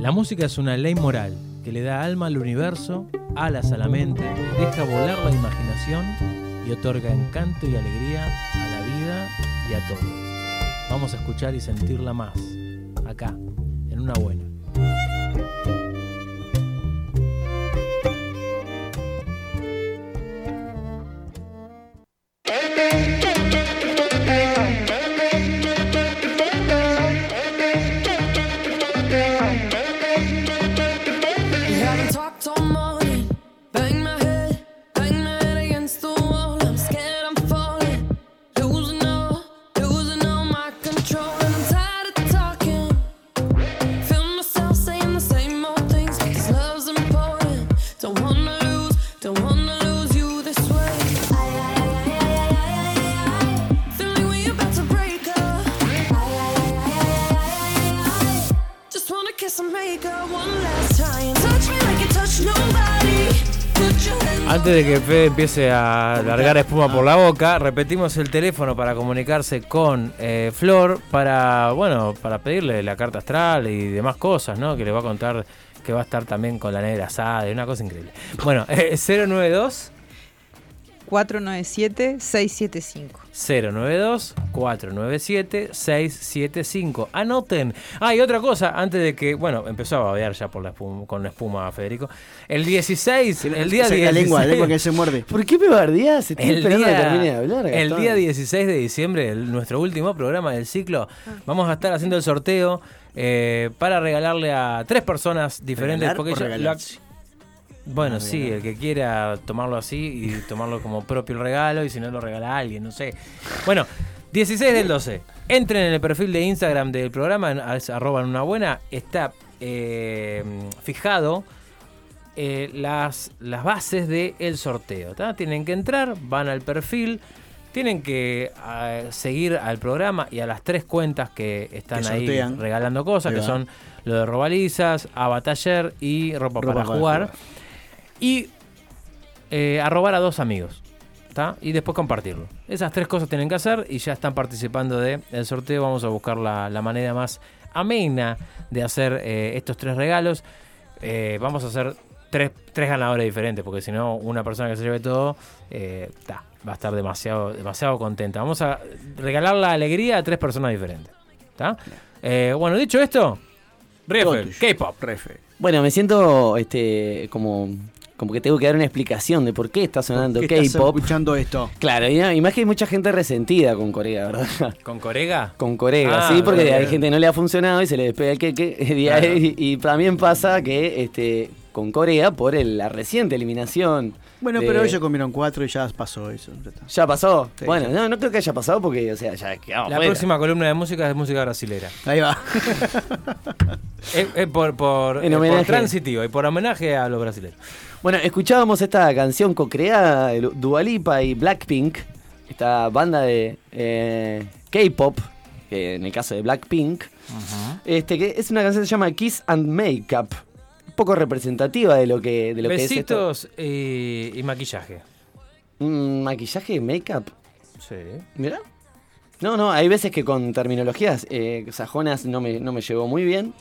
La música es una ley moral que le da alma al universo, alas a la mente, deja volar la imaginación y otorga encanto y alegría a la vida y a todo. Vamos a escuchar y sentirla más, acá, en una buena. Antes de que Fede empiece a largar espuma por la boca, repetimos el teléfono para comunicarse con eh, Flor para, bueno, para pedirle la carta astral y demás cosas, ¿no? Que le va a contar que va a estar también con la negra asada una cosa increíble. Bueno, eh, 092 497-675. 092 497 675. Anoten. Ah, y otra cosa, antes de que, bueno, empezó a babear ya por la espuma- con la espuma Federico. El 16, el día Saca 16. la lengua, la lengua que se muerde. ¿Por qué me bardeás? Estoy El esperando día, que termine de hablar. el Gastón. día 16 de diciembre, el- nuestro último programa del ciclo, vamos a estar haciendo el sorteo eh, para regalarle a tres personas diferentes. ¿Regalar porque o ya- regalarse? la- bueno, sí, el que quiera tomarlo así y tomarlo como propio el regalo y si no lo regala a alguien, no sé. Bueno, 16 del 12. Entren en el perfil de Instagram del programa, es arroba en una buena, está eh, fijado eh, las, las bases del sorteo. ¿tá? Tienen que entrar, van al perfil, tienen que ah, seguir al programa y a las tres cuentas que están Que ahí regalando cosas, Ahí que son lo de Robalizas, Abataller y Ropa, Ropa para, para jugar. jugar. Y eh, arrobar a dos amigos. ¿tá? Y después compartirlo. Esas tres cosas tienen que hacer y ya están participando del sorteo. Vamos a buscar la, la manera más amena de hacer eh, estos tres regalos. Eh, vamos a hacer tres, tres ganadores diferentes, porque si no, una persona que se lleve todo eh, ta, va a estar demasiado, demasiado contenta. Vamos a regalar la alegría a tres personas diferentes. ¿tá? Bueno, dicho esto. K-pop. Refe. Bueno, me siento este como, como que tengo que dar una explicación de por qué está sonando ¿Qué estás K-pop. escuchando esto? Claro, y, y más que hay mucha gente resentida con Corea, ¿verdad? ¿Con Corega? Con Corea, Ah, sí, porque bien, hay gente que no le ha funcionado y se le despega el queque. Y, Claro. y- y también pasa que este, con Corea, por el- la reciente eliminación. Bueno, de- pero ellos comieron cuatro y ya pasó eso. ya está. ¿Ya pasó? Sí, bueno, sí. no, no creo que haya pasado porque, o sea, ya quedamos La fuera. próxima columna de música es música brasilera. Ahí va. Es, es por, por, En eh, por homenaje. transitiva y por homenaje a los brasileños. Bueno, escuchábamos esta canción co-creada de Dualipa y Blackpink, esta banda de eh, K-pop, que en el caso de Blackpink, este, que es una canción que se llama Kiss and Makeup, un poco representativa de lo que, de lo que es esto. Besitos y, y maquillaje. Mm, ¿Maquillaje, make-up? Sí. Mira. No, no, hay veces que con terminologías eh, sajonas no me, no me llegó muy bien.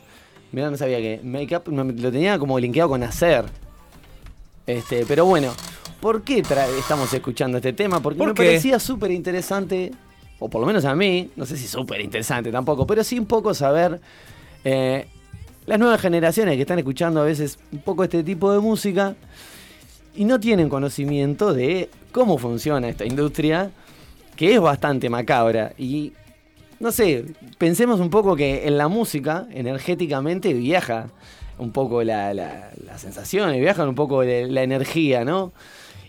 Mira, no sabía que make-up lo tenía como linkeado con hacer. Este, pero bueno, ¿por qué estamos escuchando este tema? Porque ¿Por me qué? parecía súper interesante, o por lo menos a mí, no sé si súper interesante tampoco, pero sí un poco saber eh, las nuevas generaciones que están escuchando a veces un poco este tipo de música y no tienen conocimiento de cómo funciona esta industria, que es bastante macabra. Y no sé, pensemos un poco que en la música, energéticamente, viaja un poco la, la, las sensaciones, viajan un poco la, la energía, ¿no?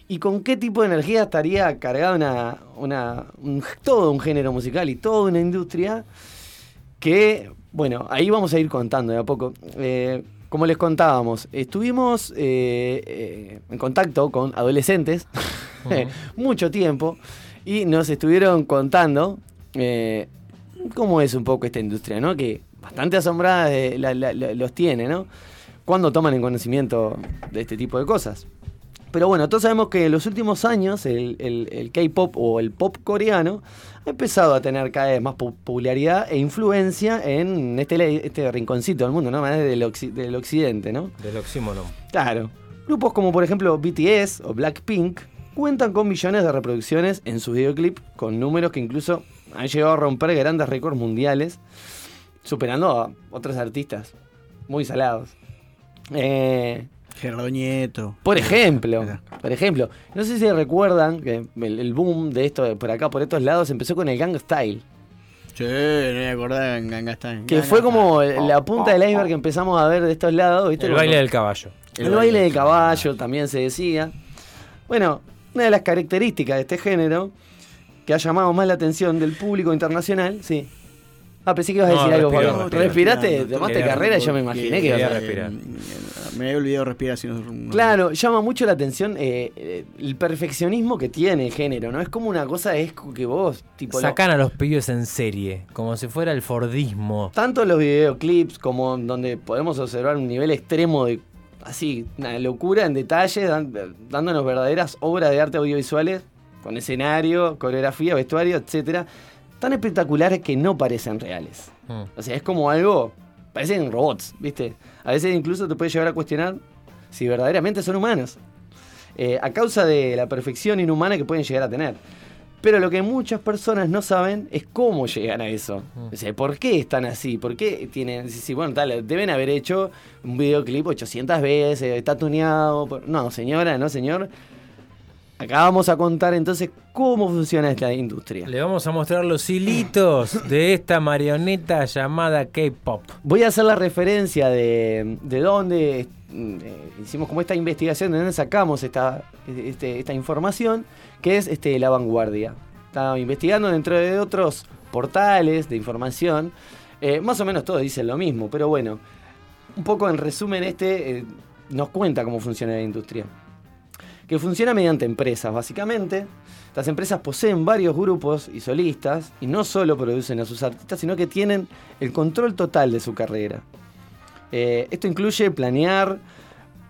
¿Y con qué tipo de energía estaría cargada una, una, un- todo un género musical y toda una industria que, bueno, ahí vamos a ir contando de a poco. Eh, como les contábamos, estuvimos eh, eh, en contacto con adolescentes mucho tiempo y nos estuvieron contando cómo es un poco esta industria, ¿no? Que bastante asombrada de- la- la- la- los tiene, ¿no? Cuando toman en conocimiento de este tipo de cosas. Pero bueno, todos sabemos que en los últimos años el, el- el K-pop o el pop coreano ha empezado a tener cada vez más po- popularidad e influencia en este, este rinconcito del mundo, ¿no? Más del, occi- del occidente, ¿no? Del oxímoron. Claro. Grupos como por ejemplo BTS o Blackpink cuentan con millones de reproducciones en sus videoclips, con números que incluso han llegado a romper grandes récords mundiales, superando a otros artistas muy salados. Eh, Gerardo Nieto. por ejemplo, por ejemplo, no sé si recuerdan que el, el boom de esto de por acá, por estos lados, empezó con el Gang Style, Sí, no me acordaba en Ganga Style. que fue Style. como la punta del iceberg que empezamos a ver de estos lados, ¿viste? El baile del caballo. El, baile del caballo también se decía. Bueno, una de las características de este género que ha llamado más la atención del público internacional, sí. Ah, pensé que ibas a No, decir algo, respiró, Pablo. respiró. ¿Respiraste? No, no, ¿Tomaste carrera? Yo me imaginé que ibas a respirar. respirar. Me había olvidado respirar. Si no, Claro, llama mucho la atención eh, eh, el perfeccionismo que tiene el género, ¿no? Es como una cosa, es que vos, tipo... Sacan a los pibes en serie, como si fuera el Fordismo. tanto los videoclips como donde podemos observar un nivel extremo de así, una locura en detalle, dan- dándonos verdaderas obras de arte audiovisuales con escenario, coreografía, vestuario, etcétera, tan espectaculares que no parecen reales. Mm. O sea, es como algo, parecen robots, ¿viste? A veces incluso te puede llevar a cuestionar si verdaderamente son humanos, eh, a causa de la perfección inhumana que pueden llegar a tener. Pero lo que muchas personas no saben es cómo llegan a eso. O sea, ¿por qué están así? ¿Por qué tienen.? Si, bueno, tal, deben haber hecho un videoclip 800 veces, está tuneado. por- No, señora, no, señor. Acá vamos a contar entonces cómo funciona esta industria. Le vamos a mostrar los hilitos de esta marioneta llamada K-pop. Voy a hacer la referencia de, de dónde eh, hicimos como esta investigación, de dónde sacamos esta, este- esta información, que es este, La Vanguardia. Estaba investigando dentro de otros portales de información. Eh, más o menos todos dicen lo mismo, pero bueno, un poco en resumen este eh, nos cuenta cómo funciona la industria. Que funciona mediante empresas, básicamente. Las empresas poseen varios grupos y solistas y no solo producen a sus artistas, sino que tienen el control total de su carrera. Eh, esto incluye planear,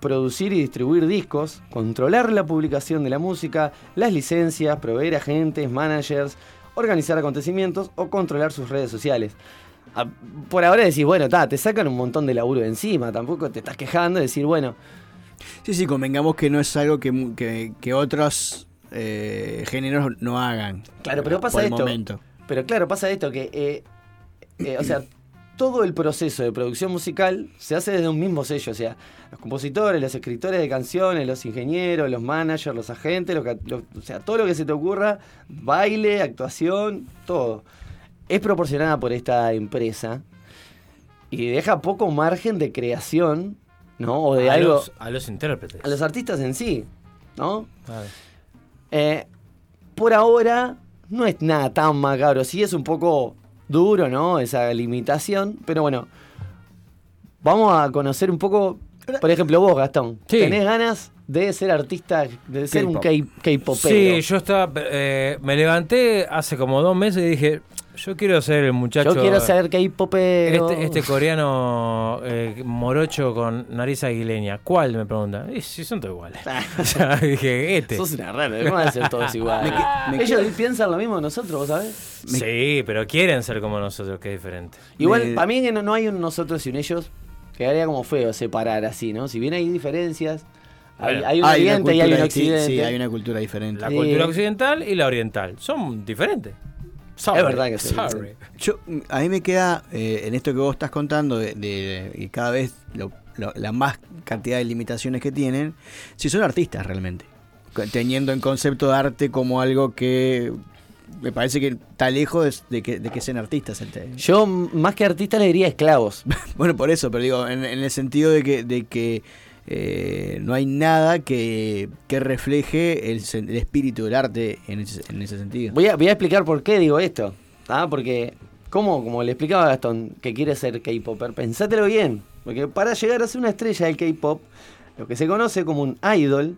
producir y distribuir discos, controlar la publicación de la música, las licencias, proveer agentes, managers, organizar acontecimientos o controlar sus redes sociales. Ah, Por ahora decís, bueno, ta, te sacan un montón de laburo de encima, tampoco te estás quejando de decir, bueno, Sí, sí, convengamos que no es algo que, que, que otros eh, géneros no hagan. Claro, pero pasa esto. momento. Pero claro, pasa esto que, eh, eh, o sea, todo el proceso de producción musical se hace desde un mismo sello, o sea, los compositores, los escritores de canciones, los ingenieros, los managers, los agentes, o sea, todo lo que se te ocurra, baile, actuación, todo, es proporcionada por esta empresa y deja poco margen de creación, ¿no? O de a, algo los, a los intérpretes. a los artistas en sí, ¿no? Claro. Eh, por ahora no es nada tan macabro. Sí es un poco duro, ¿no? Esa limitación. Pero bueno, vamos a conocer un poco. Por ejemplo, vos, Gastón. Sí. ¿Tenés ganas de ser artista, de ser un K-popero? Sí, yo estaba. eh, me levanté hace como dos meses y dije: Yo quiero ser el muchacho. Yo quiero ser K-popero. Este, este coreano eh, morocho con nariz aguileña. ¿Cuál? Me preguntan. Y si son todos iguales. o sea, dije, este. Sos una rara, ¿cómo van a ser todos iguales? Me que- me Ellos piensan lo mismo que nosotros, ¿vos sabés? Sí, pero quieren ser como nosotros, que es diferente. Igual, para mí que no, no hay un nosotros y un ellos, quedaría como feo separar así, ¿no? Si bien hay diferencias, hay, Bueno, hay un oriente y hay un occidente. Sí, hay una cultura diferente. La Sí. cultura occidental y la oriental son diferentes. Es verdad que sí. Sorry. Yo, a mí me queda, eh, en esto que vos estás contando, de, de- y cada vez lo- lo- la más cantidad de limitaciones que tienen, si son artistas realmente. Teniendo en concepto de arte como algo que me parece que está lejos de, de que, de que sean artistas. el- Yo, más que artista, le diría esclavos. Bueno, por eso, pero digo, en, en el sentido de que, de que eh, no hay nada que, que refleje el, espíritu del arte en ese, en ese sentido. Voy a, voy a explicar por qué digo esto. ¿ah? Porque, como, como le explicaba a Gastón, que quiere ser K-Popper, pensátelo bien. Porque para llegar a ser una estrella del K-Pop, lo que se conoce como un idol,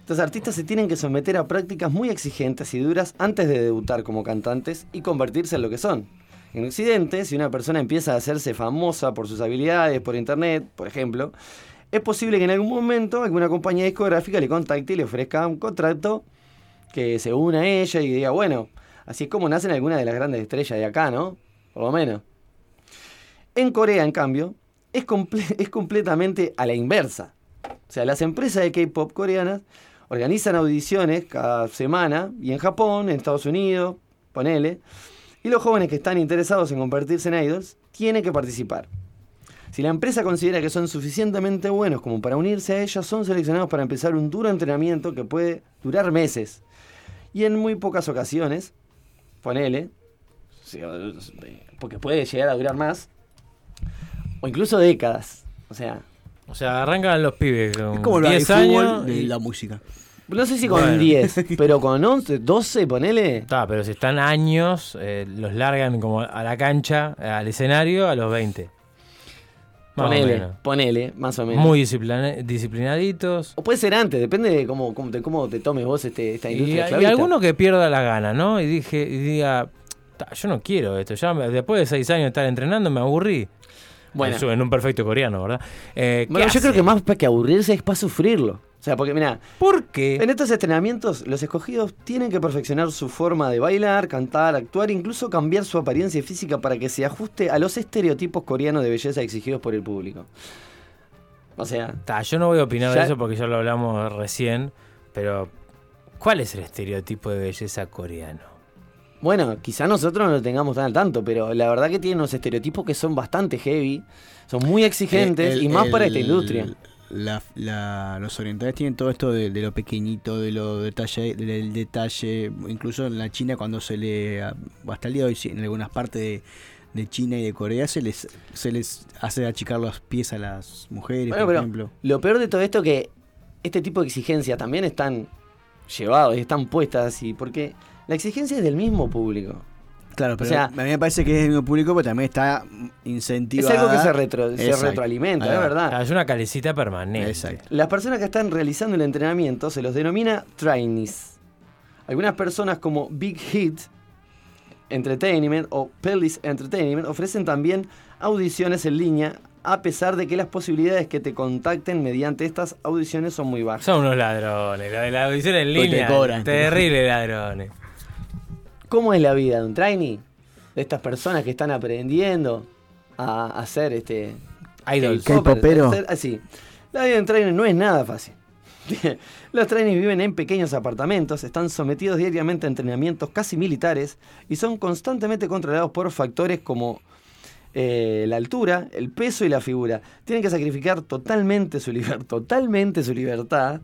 estos artistas se tienen que someter a prácticas muy exigentes y duras antes de debutar como cantantes y convertirse en lo que son. En Occidente, si una persona empieza a hacerse famosa por sus habilidades por internet, por ejemplo, es posible que en algún momento alguna compañía discográfica le contacte y le ofrezca un contrato que se una a ella y diga, bueno, así es como nacen algunas de las grandes estrellas de acá, ¿no? Por lo menos. En Corea, en cambio, es, es completamente a la inversa. O sea, las empresas de K-pop coreanas organizan audiciones cada semana y en Japón, en Estados Unidos, ponele. Y los jóvenes que están interesados en convertirse en idols tienen que participar. Si la empresa considera que son suficientemente buenos como para unirse a ellas, son seleccionados para empezar un duro entrenamiento que puede durar meses. Y en muy pocas ocasiones, ponele, sí, porque puede llegar a durar más, o incluso décadas. O sea, O sea, arrancan los pibes Es con como lo del 10 fútbol años. de y- la música. no sé si con Bueno. 10, pero con 11, 12, ponele. Está, pero si están años, eh, los largan como a la cancha, eh, al escenario, a los 20. Ponele, ponele, más o menos. Muy disciplina- disciplinaditos. O puede ser antes, depende de cómo, cómo, te, cómo te tomes vos este, esta Y, industria y esclavista. alguno que pierda la gana, ¿no? Y dije, y diga, "Ta, yo no quiero esto. Ya después de seis años de estar entrenando me aburrí. Bueno. En un perfecto coreano, ¿verdad? Eh, ¿qué Bueno, yo creo que más para que aburrirse es para sufrirlo. O sea, porque mira, ¿Por qué? en estos entrenamientos los escogidos tienen que perfeccionar su forma de bailar, cantar, actuar, incluso cambiar su apariencia física para que se ajuste a los estereotipos coreanos de belleza exigidos por el público. O sea, Ta, yo no voy a opinar Ya- de eso porque ya lo hablamos recién, pero ¿cuál es el estereotipo de belleza coreano? bueno, quizá nosotros no lo tengamos tan al tanto, pero la verdad que tienen unos estereotipos que son bastante heavy, son muy exigentes El- y más el- para esta industria. La- la- los orientales tienen todo esto de, de lo pequeñito, de lo detalle, del detalle, incluso en la China cuando se le, hasta el día de hoy, en algunas partes de, de China y de Corea se les, se les hace achicar los pies a las mujeres, Bueno, por ejemplo. Lo peor de todo esto que este tipo de exigencias también están llevados y están puestas así, porque la exigencia es del mismo público. Claro, pero sea, a mí me parece que es el mismo público, pero también está incentivada. Es algo que se, retro- se retroalimenta, es verdad. Es una calecita permanente. Exacto. Las personas que están realizando el entrenamiento se los denomina trainees. Algunas personas como Big Hit Entertainment o Pelis Entertainment ofrecen también audiciones en línea a pesar de que las posibilidades que te contacten mediante estas audiciones son muy bajas. Son unos ladrones, la de la audición en Porque te línea. cobran. Terrible ladrones. ¿Cómo es la vida de un trainee? De estas personas que están aprendiendo a hacer este Idols. K-popero. así. La vida de un trainee no es nada fácil. Los trainees viven en pequeños apartamentos, están sometidos diariamente a entrenamientos casi militares y son constantemente controlados por factores como eh, la altura, el peso y la figura. Tienen que sacrificar totalmente su, liber- totalmente su libertad,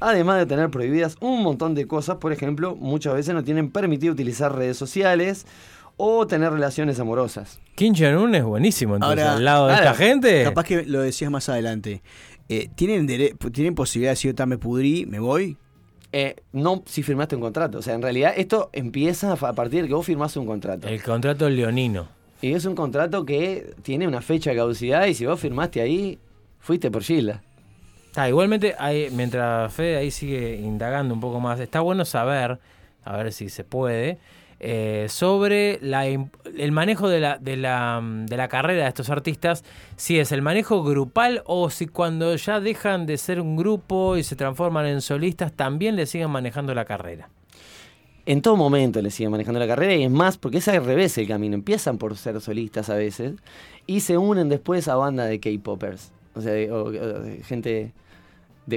además de tener prohibidas un montón de cosas. Por ejemplo, muchas veces no tienen permitido utilizar redes sociales o tener relaciones amorosas. Kim Jong-un es buenísimo, entonces, Ahora, al lado de claro, esta gente. Capaz que lo decías más adelante. Eh, ¿tienen, ¿Tienen posibilidad de decir, "Ta, me pudrí, me voy? Eh, no si firmaste un contrato. O sea, en realidad esto empieza a partir de que vos firmaste un contrato. El contrato leonino. Y es un contrato que tiene una fecha de caducidad y si vos firmaste ahí, fuiste por Gilda. Ah, igualmente, mientras Fede ahí sigue indagando un poco más, está bueno saber, a ver si se puede, eh, sobre el manejo de la, carrera de estos artistas, si es el manejo grupal o si cuando ya dejan de ser un grupo y se transforman en solistas, también le siguen manejando la carrera. En todo momento le siguen manejando la carrera y es más porque es al revés el camino. Empiezan por ser solistas a veces y se unen después a banda de K-popers. O sea, gente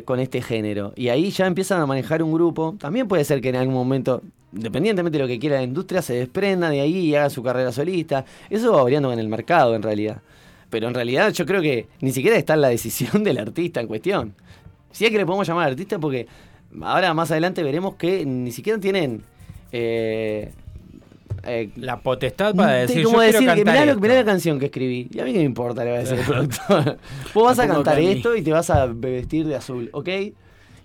con este género. Y ahí ya empiezan a manejar un grupo. También puede ser que en algún momento, independientemente de lo que quiera la industria, se desprenda de ahí y haga su carrera solista. Eso va variando en el mercado en realidad. Pero en realidad yo creo que ni siquiera está en la decisión del artista en cuestión. Si es que le podemos llamar artista porque ahora más adelante veremos que ni siquiera tienen... eh, eh, La potestad para te- decir, como yo decir quiero que cantar mirá, lo- esto". mirá la canción que escribí. Y a mí qué me importa, le va a decir el productor. Vos vas a cantar a esto y te vas a vestir de azul, ¿ok?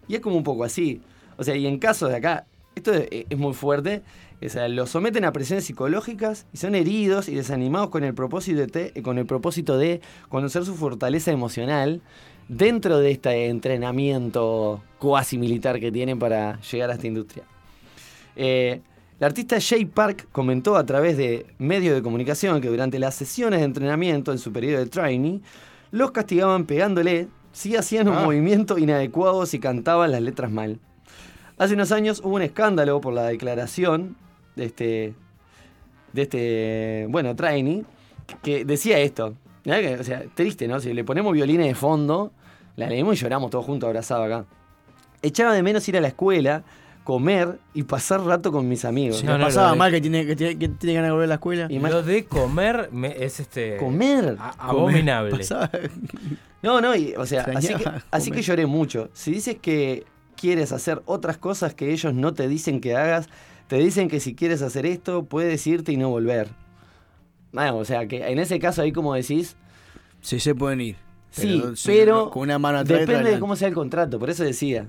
Y es como un poco así. O sea, y en casos de acá, esto es, es muy fuerte. O sea, los someten a presiones psicológicas y son heridos y desanimados con el propósito de, te- con el propósito de conocer su fortaleza emocional dentro de este entrenamiento cuasi militar que tienen para llegar a esta industria. Eh, la artista Jay Park comentó a través de medios de comunicación que durante las sesiones de entrenamiento en su periodo de trainee, los castigaban pegándole, sí hacían un Ah. movimiento inadecuado si cantaban las letras mal. Hace unos años hubo un escándalo por la declaración de este, de este, bueno, trainee, que decía esto. O sea, triste, ¿no? Si le ponemos violines de fondo, la leemos y lloramos todos juntos abrazados acá. Echaba de menos ir a la escuela, comer y pasar rato con mis amigos. Si No, no, pasaba de- mal que tiene, que tiene, que tiene ganas de volver a la escuela. Y Lo de comer me- es este. Comer. abominable. Pasaba- No, no, y, o sea, así que, así que lloré mucho. Si dices que quieres hacer otras cosas que ellos no te dicen que hagas, te dicen que si quieres hacer esto, puedes irte y no volver. Bueno, o sea, que en ese caso ahí como decís, Sí se pueden ir. sí, sí, pero con una mano atrás y otra depende de cómo sea el contrato, por eso decía.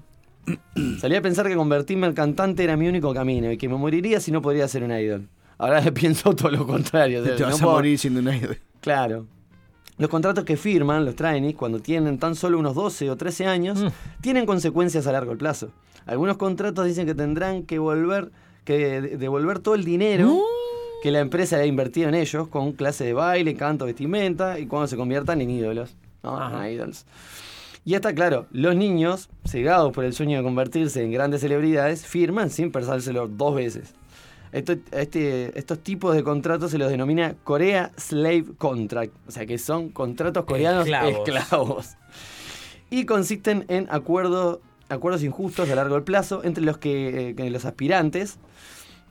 Salía a pensar que convertirme en cantante era mi único camino y que me moriría si no podría ser un idol. Ahora pienso todo lo contrario. Te vas no a morir siendo un idol. Claro. Los contratos que firman los trainees cuando tienen tan solo unos 12 o 13 años Mm. tienen consecuencias a largo plazo. Algunos contratos dicen que tendrán que volver que de- devolver todo el dinero que la empresa ha invertido en ellos con clase de baile, canto, vestimenta y cuando se conviertan en ídolos. ¿no? Ajá. En idols. Y está claro, los niños, cegados por el sueño de convertirse en grandes celebridades, firman sin pensárselo dos veces. Esto- este- estos tipos de contratos se los denomina Korea Slave Contract, o sea que son contratos coreanos Esclavos. esclavos. Y consisten en acuerdos, acuerdos injustos a largo plazo entre los que, eh, que los aspirantes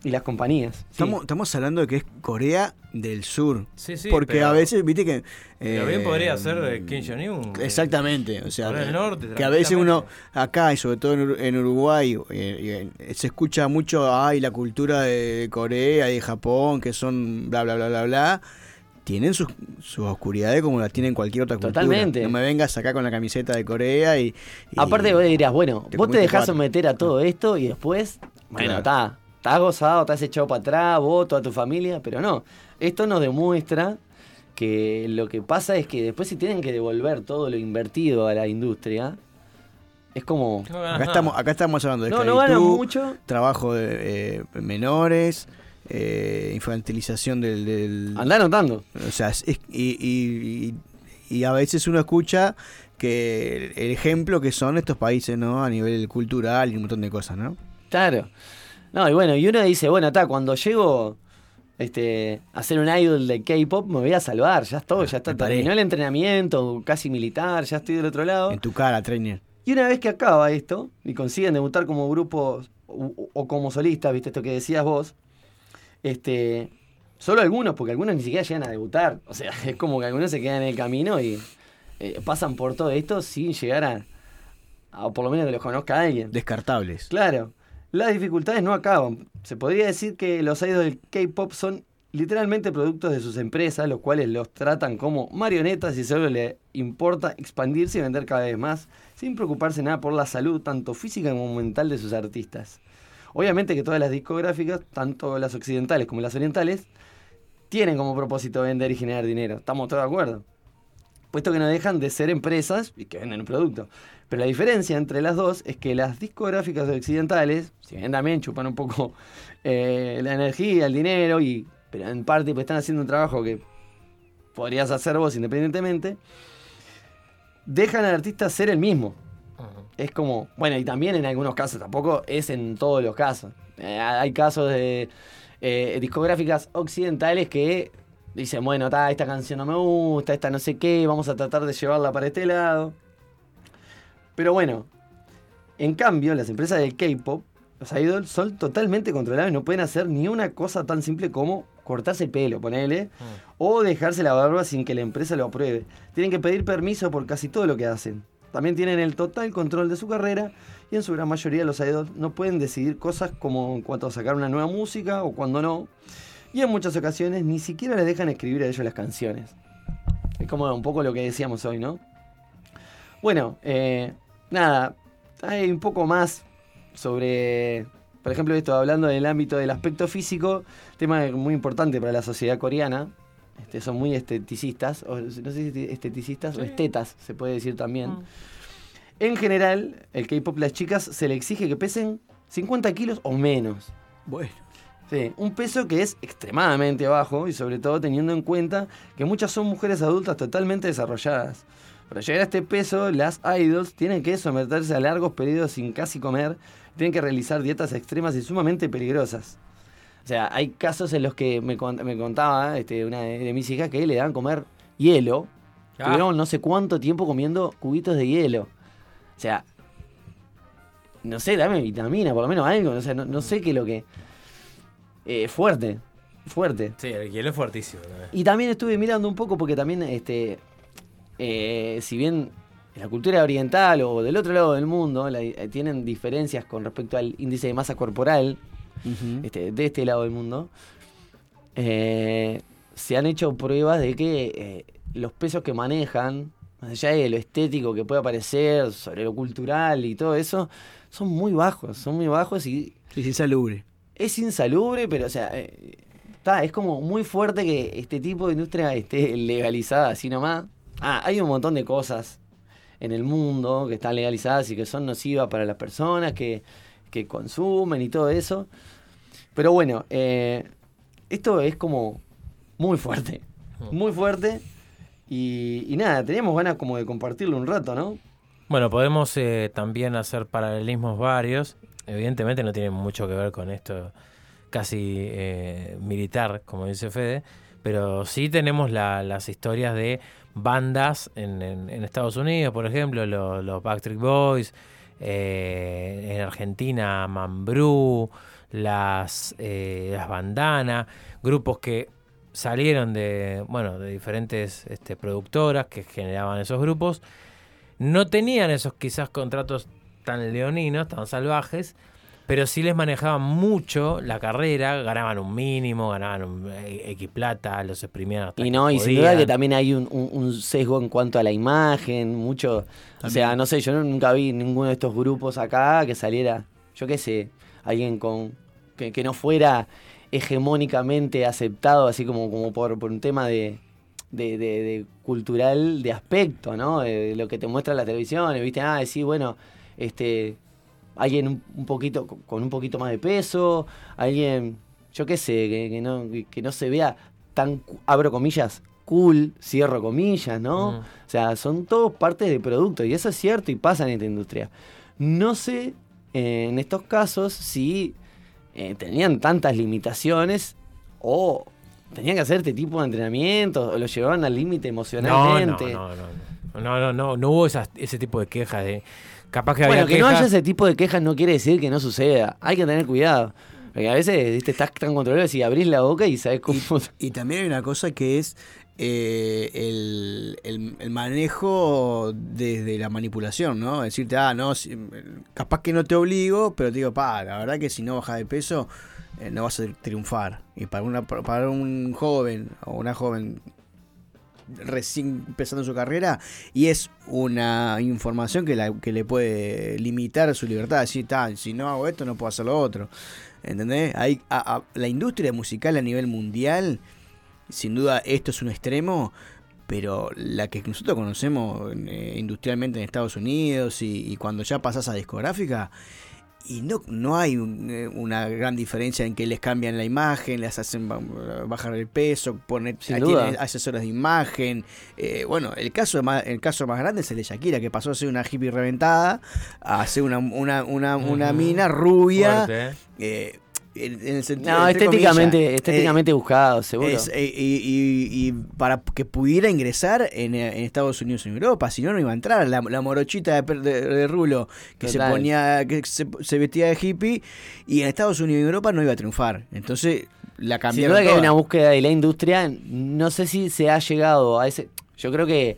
y las compañías. Sí. Estamos, estamos hablando de que es Corea del Sur. Sí, sí. porque pero- a veces, viste que. Pero eh, bien podría ser Kim Jong-un. Exactamente, o sea, Corea del que- Norte, que a veces uno acá y sobre todo en, Ur- en Uruguay eh, eh, se escucha mucho, ay, la cultura de Corea y de Japón, que son bla, bla, bla, bla, bla. Tienen sus, sus oscuridades como las tienen cualquier otra cultura. Totalmente. No me vengas acá con la camiseta de Corea y... y- Aparte vos dirás, bueno, te vos te dejás cuatro. someter a todo esto y después, bueno, Claro. Está, estás gozado, estás echado para atrás, vos, toda tu familia, pero no. Esto nos demuestra que lo que pasa es que después si tienen que devolver todo lo invertido a la industria, es como... Acá estamos, acá estamos hablando de No, no ganan esclavitud, mucho. trabajo de eh, menores, eh, infantilización del... del- Andá anotando. O sea, es- es- y, y- y- y a veces uno escucha que el ejemplo que son estos países, ¿no? A nivel cultural y un montón de cosas, ¿no? Claro. No, y bueno, y uno dice, bueno, está, cuando llego este, a ser un idol de K-pop, me voy a salvar, ya estoy, ya está, terminó el entrenamiento, casi militar, ya estoy del otro lado. En tu cara, trainer. Y una vez que acaba esto y consiguen debutar como grupo o, o como solistas, viste esto que decías vos, este, solo algunos, porque algunos ni siquiera llegan a debutar. O sea, es como que algunos se quedan en el camino y eh, pasan por todo esto sin llegar a, a, por lo menos que los conozca alguien. Descartables. Claro, las dificultades no acaban. Se podría decir que los idols del K-pop son literalmente productos de sus empresas, los cuales los tratan como marionetas y solo le importa expandirse y vender cada vez más, sin preocuparse nada por la salud, tanto física como mental de sus artistas. Obviamente que todas las discográficas, tanto las occidentales como las orientales, tienen como propósito vender y generar dinero. ¿Estamos todos de acuerdo? Puesto que no dejan de ser empresas y que venden un producto. Pero la diferencia entre las dos es que las discográficas occidentales, si bien también chupan un poco eh, la energía, el dinero, y, pero en parte pues están haciendo un trabajo que podrías hacer vos independientemente, dejan al artista ser el mismo. Es como, bueno, y también en algunos casos, tampoco es en todos los casos. Eh, hay casos de eh, discográficas occidentales que dicen, bueno, ta, esta canción no me gusta, esta no sé qué, vamos a tratar de llevarla para este lado. Pero bueno, en cambio, las empresas del K-pop, los idols, son totalmente controlables, no pueden hacer ni una cosa tan simple como cortarse el pelo, ponele, o dejarse la barba sin que la empresa lo apruebe. Tienen que pedir permiso por casi todo lo que hacen. También tienen el total control de su carrera y en su gran mayoría los idols no pueden decidir cosas como en cuanto a sacar una nueva música o cuando no. Y en muchas ocasiones ni siquiera les dejan escribir a ellos las canciones. Es como un poco lo que decíamos hoy, ¿no? Bueno, eh, nada, hay un poco más sobre, por ejemplo, esto hablando del ámbito del aspecto físico, tema muy importante para la sociedad coreana. Este, son muy esteticistas, o no sé si esteticistas o estetas, se puede decir también. Mm. En general, el K-pop, las chicas se le exige que pesen 50 kilos o menos. Bueno. Sí, un peso que es extremadamente bajo y sobre todo teniendo en cuenta que muchas son mujeres adultas totalmente desarrolladas. Para llegar a este peso, las idols tienen que someterse a largos periodos sin casi comer, tienen que realizar dietas extremas y sumamente peligrosas. O sea, hay casos en los que me, cont- me contaba este, una de, mis hijas que le daban comer hielo. Ah. Tuvieron no sé cuánto tiempo comiendo cubitos de hielo. O sea, no sé, dame vitamina, por lo menos algo. O sea, no, no sé qué es lo que. Eh, fuerte, fuerte. Sí, el hielo es fuertísimo. también. Y también estuve mirando un poco porque también, este, eh, si bien en la cultura oriental o del otro lado del mundo la- eh, tienen diferencias con respecto al índice de masa corporal este, de este lado del mundo, eh, se han hecho pruebas de que los pesos que manejan, más allá de lo estético que puede aparecer, sobre lo cultural y todo eso, son muy bajos, son muy bajos y Sí, sí, salubre. es insalubre, pero o sea, está, es como muy fuerte que este tipo de industria esté legalizada así nomás. Ah, hay un montón de cosas en el mundo que están legalizadas y que son nocivas para las personas que, que consumen y todo eso. Pero bueno, eh, esto es como muy fuerte, muy fuerte. Y, y nada, teníamos ganas como de compartirlo un rato, ¿no? Bueno, podemos eh, también hacer paralelismos varios. Evidentemente no tiene mucho que ver con esto casi eh, militar, como dice Fede, pero sí tenemos la- las historias de bandas en, Estados Unidos, por ejemplo, lo- los Backstreet Boys, eh, en Argentina Mambrú, las, eh, las Bandana, grupos que salieron de, bueno, de diferentes este, productoras que generaban esos grupos. No tenían esos quizás contratos tan leoninos, tan salvajes, pero sí les manejaban mucho la carrera, ganaban un mínimo, ganaban un eh, X plata, los exprimían hasta Y que no, y sin duda que también hay un, un- un sesgo en cuanto a la imagen, mucho. O sea, no sé, yo nunca vi ninguno de estos grupos acá que saliera, yo qué sé, alguien con que, que no fuera hegemónicamente aceptado, así como, como por, por un tema de, de, de- de cultural de aspecto, ¿no? De, de lo que te muestra la televisión, ¿viste? Ah, sí, bueno, este alguien un, poquito con- un poquito más de peso, alguien, yo qué sé, que, que no, que no se vea tan, abro comillas, cool, cierro comillas, ¿no? Mm. O sea, son todos partes de producto y eso es cierto y pasa en esta industria. No sé eh, en estos casos si eh, tenían tantas limitaciones o tenían que hacer este tipo de entrenamientos o lo llevaban al límite No, no, emocionalmente. no, no, no, no, no, no, no hubo esas- ese tipo de quejas de capaz que Bueno, había que no haya ese tipo de quejas no quiere decir que no suceda. Hay que tener cuidado. Porque a veces ¿viste? estás tan controlado si abrís la boca y sabes cómo. Y también hay una cosa que es eh, el, el- el manejo desde la manipulación, ¿no? Decirte, ah, no, si- capaz que no te obligo, pero te digo, pa, la verdad que si no bajas de peso, eh, no vas a triunfar. Y para, una, para un joven o una joven recién empezando su carrera y es una información que, la- que le puede limitar su libertad. Decir, "Ta, si no hago esto, no puedo hacer lo otro. ¿Entendés? Hay, la industria musical a nivel mundial, sin duda esto es un extremo, pero la que nosotros conocemos eh, industrialmente en Estados Unidos y, y cuando ya pasas a discográfica, y no, no hay un, eh, una gran diferencia en que les cambian la imagen, les hacen ba- bajar el peso, poner Sin tienen asesores de imagen. eh, bueno, el caso, más, el caso más grande es el de Shakira, que pasó a ser una hippie reventada a ser una, una, una, una mina rubia. ¿eh? En, el sentido, No, estéticamente, comillas, eh, estéticamente buscado, seguro. es, eh, y, y- y para que pudiera ingresar en, eh, en Estados Unidos y en Europa, si no, no iba a entrar. La, la morochita de, de- de Rulo que se ponía, que se, se vestía de hippie, y en Estados Unidos y en Europa no iba a triunfar. Entonces la Sin cambiaron. duda que hay una búsqueda de la industria. No sé si se ha llegado a ese. Yo creo que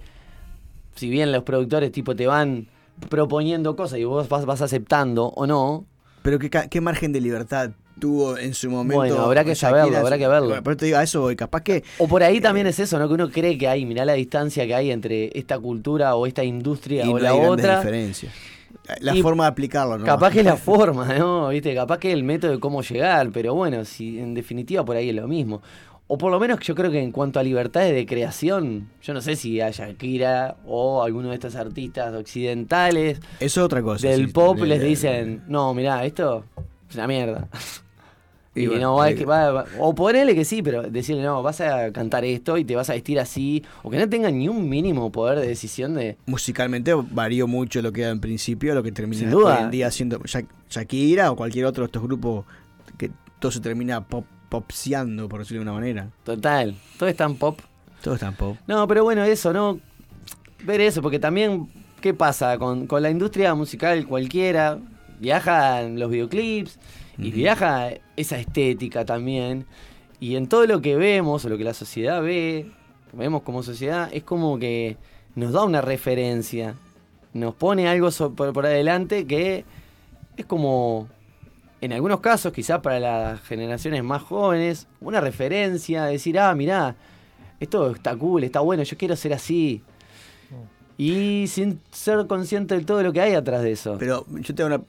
si bien los productores tipo te van proponiendo cosas y vos vas, vas aceptando o no, Pero ¿qué, qué margen de libertad tuvo en su momento. Bueno, habrá que Shakira? saberlo, habrá que verlo. Eso te digo, a eso voy. Capaz que. O por ahí también es eso, ¿no? Que uno cree que hay, mirá la distancia que hay entre esta cultura o esta industria y o no la hay otra. diferencias. La Y forma de aplicarlo, ¿no? Capaz que es la forma, ¿no? ¿Viste? Capaz que es el método de cómo llegar, pero bueno, si en definitiva por ahí es lo mismo. O por lo menos yo creo que en cuanto a libertades de creación, yo no sé si a Shakira o alguno de estos artistas occidentales es otra cosa. del sí, pop les dicen, no, mirá, esto es una mierda. Y, Y bueno, no, va, hay que va- va- o ponerle que sí, pero decirle, no, vas a cantar esto y te vas a vestir así, o que no tenga ni un mínimo poder de decisión de... Musicalmente varió mucho lo que era en principio lo que termina hoy en día Sha- Shakira o cualquier otro de estos grupos que todo se termina pop, popseando, por decirlo de una manera. Total, todo es tan pop. Todo está en pop. No, pero bueno, eso, ¿no? Ver eso, porque también, ¿qué pasa? Con, con la industria musical cualquiera, viajan los videoclips y viaja esa estética también. Y en todo lo que vemos, o lo que la sociedad ve, vemos como sociedad, es como que nos da una referencia, nos pone algo so- por, por adelante que es como, en algunos casos, quizás para las generaciones más jóvenes, una referencia, decir, ah, mirá, esto está cool, está bueno, yo quiero ser así. Y sin ser consciente de todo lo que hay atrás de eso. Pero yo te una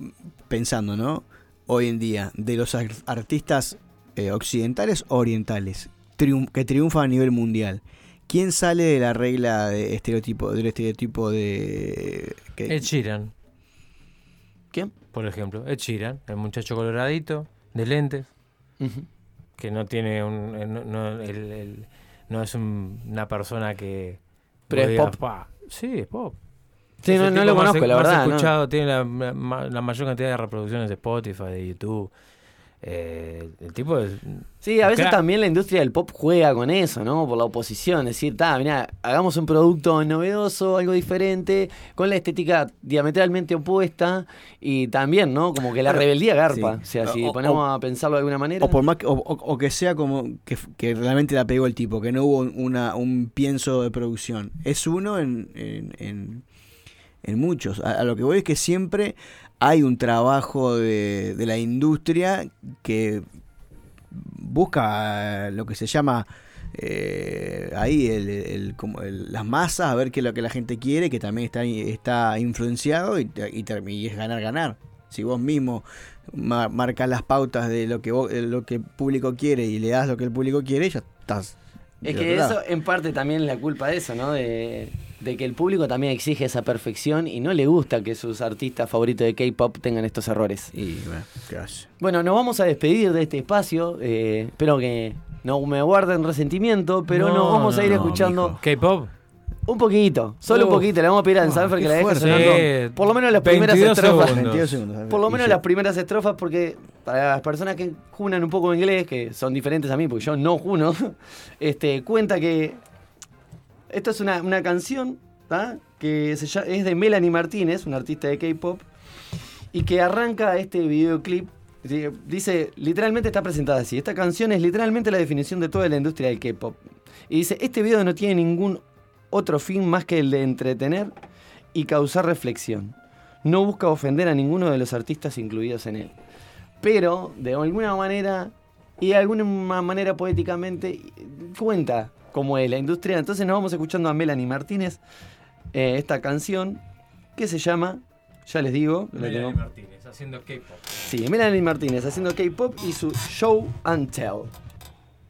pensando, ¿no? Hoy en día, de los ar- artistas eh, occidentales o orientales triun- que triunfan a nivel mundial, ¿quién sale de la regla de estereotipo, del estereotipo de que- Ed Sheeran, ¿Quién? por ejemplo. Ed Sheeran, el muchacho coloradito, de lentes, que no tiene un. eh, No, no- el- el- no es un- una persona que. Pero es digas, pop. "Pa". Sí, es pop. Sí, no, no lo conozco, la verdad. ¿no? escuchado, tiene la, ma- la mayor cantidad de reproducciones de Spotify, de YouTube. Eh, el tipo es. Sí, a veces Crack. también la industria del pop juega con eso, ¿no? Por la oposición. Es decir, ta, mirá, hagamos un producto novedoso, algo diferente, con la estética diametralmente opuesta. Y también, ¿no? Como que la rebeldía garpa. sí. O sea, si O- ponemos o- a pensarlo de alguna manera. O por más que, o, o- o que sea como que, realmente la pegó el tipo, que no hubo una, un pienso de producción. Es uno en, en, en- en muchos. A, a lo que voy es que siempre hay un trabajo de, de la industria que busca lo que se llama eh, ahí el, el- como el- las masas, a ver qué es lo que la gente quiere, que también está, está influenciado y, y, y es ganar, ganar. Si vos mismo ma- marcas las pautas de lo que vos- lo que el público quiere y le das lo que el público quiere, ya estás. Es que eso en parte también es la culpa de eso, ¿no? De, de que el público también exige esa perfección y no le gusta que sus artistas favoritos de K-pop tengan estos errores. Y bueno. Bueno, nos vamos a despedir de este espacio. eh, espero que no me guarden resentimiento, pero No, nos vamos a ir no, escuchando K-pop. un poquito, solo un poquito. Le vamos a pedir a qué que la deje sonando. Sí, Por lo menos las primeras 22 estrofas. segundos. 22 segundos. Por lo menos las primeras estrofas, porque para las personas que junan un poco inglés, que son diferentes a mí, porque yo no juno, este, cuenta que esto es una, una canción que es de Melanie Martínez, una artista de K-pop, y que arranca este videoclip. di- Dice, literalmente está presentada así. Esta canción es literalmente la definición de toda la industria del K-pop. Y dice, este video no tiene ningún otro fin más que el de entretener y causar reflexión. No busca ofender a ninguno de los artistas incluidos en él. Pero, de alguna manera, y de alguna manera poéticamente, cuenta cómo es la industria. Entonces nos vamos escuchando a Melanie Martínez eh, esta canción que se llama, ya les digo, la Melanie tengo- Martínez haciendo K-pop. sí, Melanie Martínez haciendo K-pop y su Show and Tell.